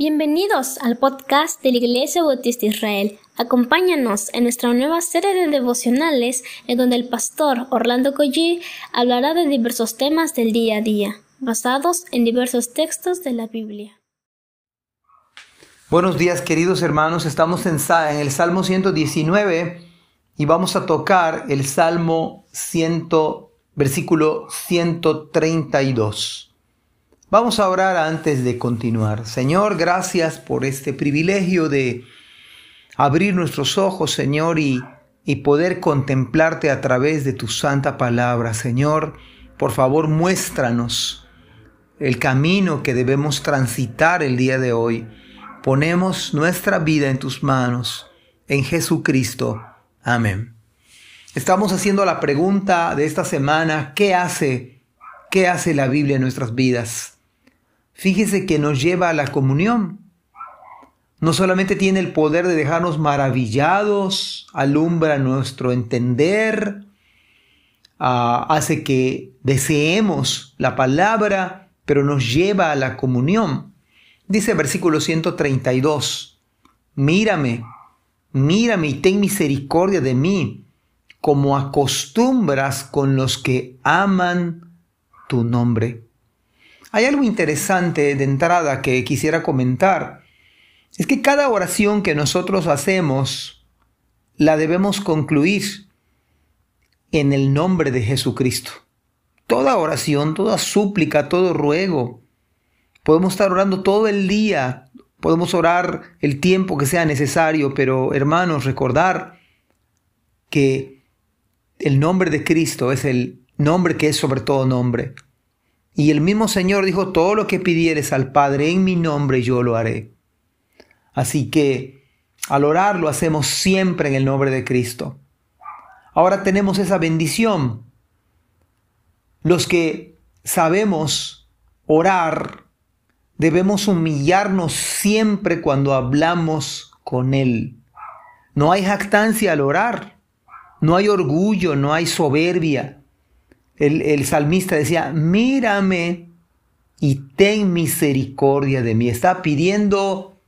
Bienvenidos al podcast de la Iglesia Bautista Israel. Acompáñanos en nuestra nueva serie de devocionales en donde el pastor Orlando Collie hablará de diversos temas del día a día, basados en diversos textos de la Biblia. Buenos días queridos hermanos, estamos en, el Salmo 119 y vamos a tocar el Salmo 100, versículo 132. Vamos a orar antes de continuar. Señor, gracias por este privilegio de abrir nuestros ojos, Señor, y, y poder contemplarte a través de tu santa palabra. Señor, por favor, muéstranos el camino que debemos transitar el día de hoy. Ponemos nuestra vida en tus manos, en Jesucristo. Amén. Estamos haciendo la pregunta de esta semana, ¿qué hace? ¿Qué hace la Biblia en nuestras vidas? Fíjese que nos lleva a la comunión. No solamente tiene el poder de dejarnos maravillados, alumbra nuestro entender, ah, hace que deseemos la palabra, pero nos lleva a la comunión. Dice el versículo 132, mírame, mírame y ten misericordia de mí, como acostumbras con los que aman tu nombre. Hay algo interesante de entrada que quisiera comentar. Es que cada oración que nosotros hacemos la debemos concluir en el nombre de Jesucristo. Toda oración, toda súplica, todo ruego. Podemos estar orando todo el día, podemos orar el tiempo que sea necesario, pero hermanos, recordar que el nombre de Cristo es el nombre que es sobre todo nombre. Y el mismo Señor dijo, todo lo que pidieres al Padre en mi nombre yo lo haré. Así que al orar lo hacemos siempre en el nombre de Cristo. Ahora tenemos esa bendición. Los que sabemos orar, debemos humillarnos siempre cuando hablamos con Él. No hay jactancia al orar, no hay orgullo, no hay soberbia el, salmista decía, mírame y ten misericordia de mí. Está pidiendo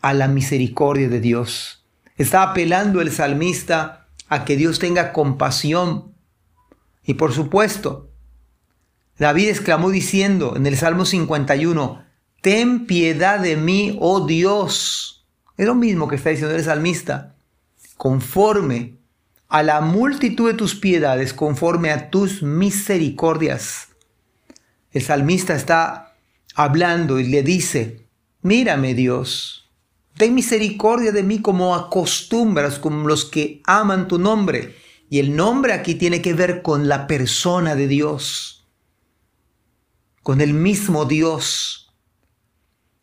a la misericordia de Dios. Está apelando el salmista a que Dios tenga compasión. Y por supuesto, David exclamó diciendo en el Salmo 51, Ten piedad de mí, oh Dios. Es lo mismo que está diciendo el salmista. Conforme a la multitud de tus piedades conforme a tus misericordias. El salmista está hablando y le dice, mírame Dios, ten misericordia de mí como acostumbras con los que aman tu nombre. Y el nombre aquí tiene que ver con la persona de Dios, con el mismo Dios.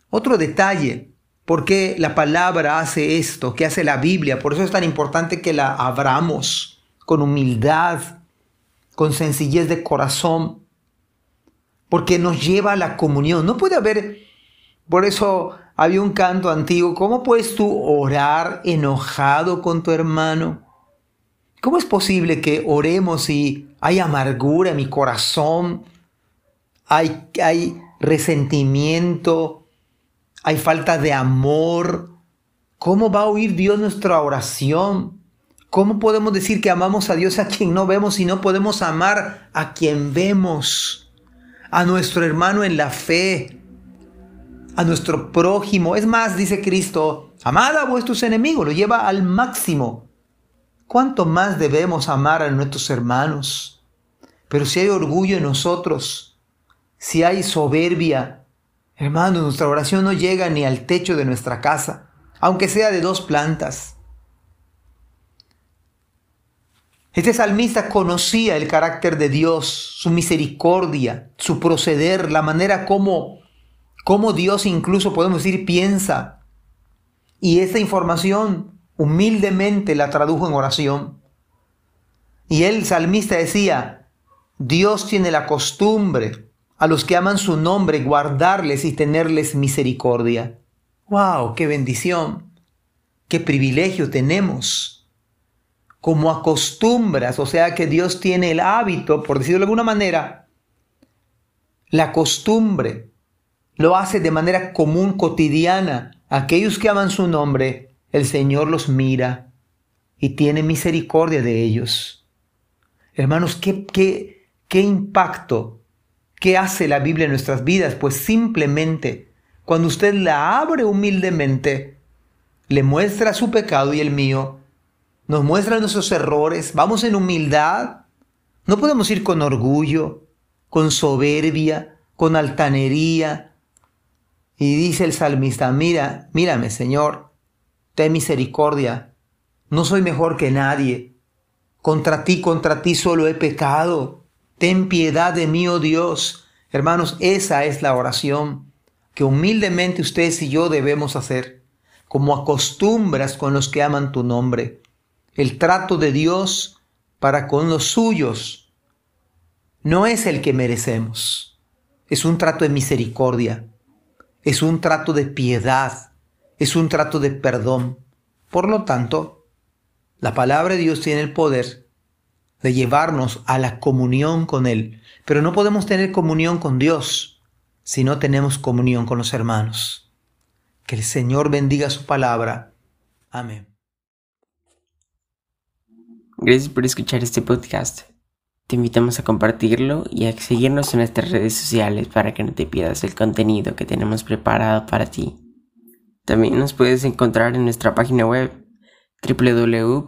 Otro detalle, ¿Por qué la palabra hace esto? ¿Qué hace la Biblia? Por eso es tan importante que la abramos con humildad, con sencillez de corazón, porque nos lleva a la comunión. No puede haber, por eso había un canto antiguo, ¿cómo puedes tú orar enojado con tu hermano? ¿Cómo es posible que oremos y hay amargura en mi corazón? Hay, hay resentimiento, hay falta de amor. ¿Cómo va a oír Dios nuestra oración? ¿Cómo podemos decir que amamos a Dios a quien no vemos y no podemos amar a quien vemos? A nuestro hermano en la fe, a nuestro prójimo. Es más, dice Cristo, amad a vuestros enemigos, lo lleva al máximo. ¿Cuánto más debemos amar a nuestros hermanos? Pero si hay orgullo en nosotros, si hay soberbia, Hermanos, nuestra oración no llega ni al techo de nuestra casa, aunque sea de dos plantas. Este salmista conocía el carácter de Dios, su misericordia, su proceder, la manera como, como Dios incluso podemos decir piensa. Y esa información humildemente la tradujo en oración. Y el salmista decía, Dios tiene la costumbre a los que aman su nombre, guardarles y tenerles misericordia. ¡Wow! ¡Qué bendición! ¡Qué privilegio tenemos! Como acostumbras, o sea que Dios tiene el hábito, por decirlo de alguna manera, la costumbre, lo hace de manera común, cotidiana. Aquellos que aman su nombre, el Señor los mira y tiene misericordia de ellos. Hermanos, ¿qué, qué, qué impacto, qué hace la Biblia en nuestras vidas? Pues simplemente cuando usted la abre humildemente, le muestra su pecado y el mío, nos muestra nuestros errores, vamos en humildad, no podemos ir con orgullo, con soberbia, con altanería. Y dice el salmista, mira, mírame Señor, ten misericordia, no soy mejor que nadie, contra ti, contra ti solo he pecado, ten piedad de mí, oh Dios. Hermanos, esa es la oración que humildemente ustedes y yo debemos hacer, como acostumbras con los que aman tu nombre. El trato de Dios para con los suyos no es el que merecemos. Es un trato de misericordia, es un trato de piedad, es un trato de perdón. Por lo tanto, la palabra de Dios tiene el poder de llevarnos a la comunión con Él. Pero no podemos tener comunión con Dios si no tenemos comunión con los hermanos. Que el Señor bendiga su palabra. Amén. Gracias por escuchar este podcast. Te invitamos a compartirlo y a seguirnos en nuestras redes sociales para que no te pierdas el contenido que tenemos preparado para ti. También nos puedes encontrar en nuestra página web www.ibimerida.org